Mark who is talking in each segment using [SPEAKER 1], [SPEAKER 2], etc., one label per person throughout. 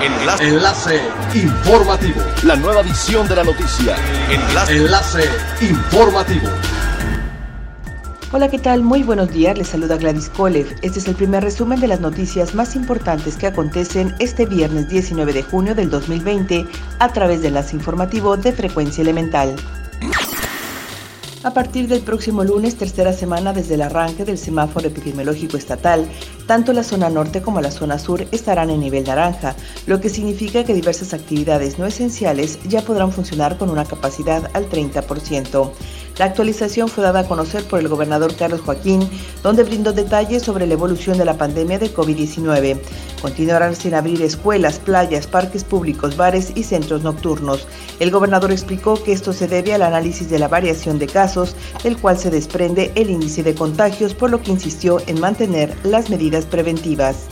[SPEAKER 1] Enlace. Enlace informativo.
[SPEAKER 2] La nueva edición de la noticia.
[SPEAKER 1] Enlace. Enlace informativo.
[SPEAKER 3] Hola, ¿qué tal? Muy buenos días. Les saluda Gladys Kolev. Este es el primer resumen de las noticias más importantes que acontecen este viernes 19 de junio del 2020 a través de Enlace Informativo de Frecuencia Elemental. A partir del próximo lunes, tercera semana desde el arranque del semáforo epidemiológico estatal, tanto la zona norte como la zona sur estarán en nivel naranja, lo que significa que diversas actividades no esenciales ya podrán funcionar con una capacidad al 30%. La actualización fue dada a conocer por el gobernador Carlos Joaquín, donde brindó detalles sobre la evolución de la pandemia de COVID-19. Continuarán sin abrir escuelas, playas, parques públicos, bares y centros nocturnos. El gobernador explicó que esto se debe al análisis de la variación de casos, del cual se desprende el índice de contagios, por lo que insistió en mantener las medidas preventivas.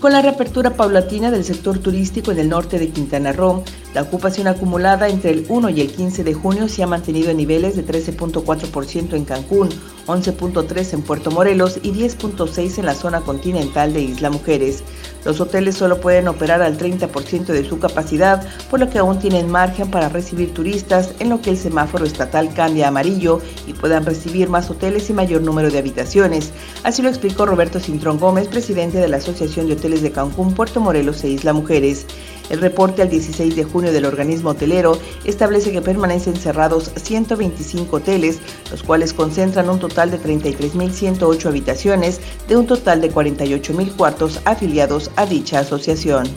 [SPEAKER 3] Con la reapertura paulatina del sector turístico en el norte de Quintana Roo, la ocupación acumulada entre el 1 y el 15 de junio se ha mantenido en niveles de 13.4% en Cancún, 11.3 en Puerto Morelos y 10.6 en la zona continental de Isla Mujeres. Los hoteles solo pueden operar al 30% de su capacidad, por lo que aún tienen margen para recibir turistas en lo que el semáforo estatal cambia a amarillo y puedan recibir más hoteles y mayor número de habitaciones. Así lo explicó Roberto Cintrón Gómez, presidente de la Asociación de Hoteles de Cancún, Puerto Morelos e Isla Mujeres. El reporte al 16 de junio del organismo hotelero establece que permanecen cerrados 125 hoteles, los cuales concentran un total de 33.108 habitaciones de un total de 48.000 cuartos afiliados a dicha asociación.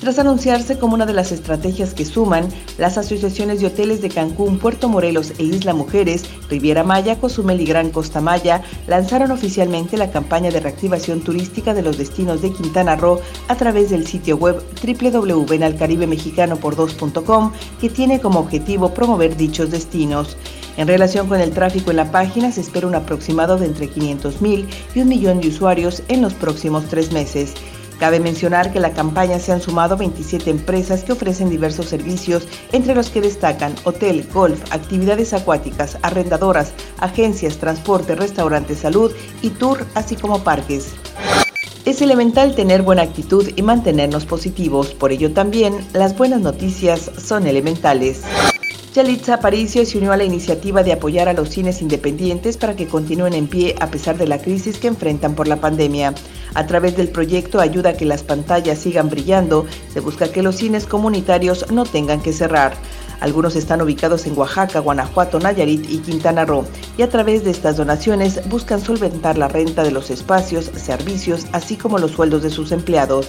[SPEAKER 3] Tras anunciarse como una de las estrategias que suman, las asociaciones de hoteles de Cancún, Puerto Morelos e Isla Mujeres, Riviera Maya, Cozumel y Gran Costa Maya lanzaron oficialmente la campaña de reactivación turística de los destinos de Quintana Roo a través del sitio web www.enalcaribemexicano2.com que tiene como objetivo promover dichos destinos. En relación con el tráfico en la página, se espera un aproximado de entre 500.000 y un millón de usuarios en los próximos tres meses. Cabe mencionar que la campaña se han sumado 27 empresas que ofrecen diversos servicios, entre los que destacan hotel, golf, actividades acuáticas, arrendadoras, agencias, transporte, restaurantes, salud y tour, así como parques. Es elemental tener buena actitud y mantenernos positivos, por ello también las buenas noticias son elementales. Yalitza Aparicio se unió a la iniciativa de apoyar a los cines independientes para que continúen en pie a pesar de la crisis que enfrentan por la pandemia. A través del proyecto Ayuda a que las pantallas sigan brillando, se busca que los cines comunitarios no tengan que cerrar. Algunos están ubicados en Oaxaca, Guanajuato, Nayarit y Quintana Roo, y a través de estas donaciones buscan solventar la renta de los espacios, servicios, así como los sueldos de sus empleados.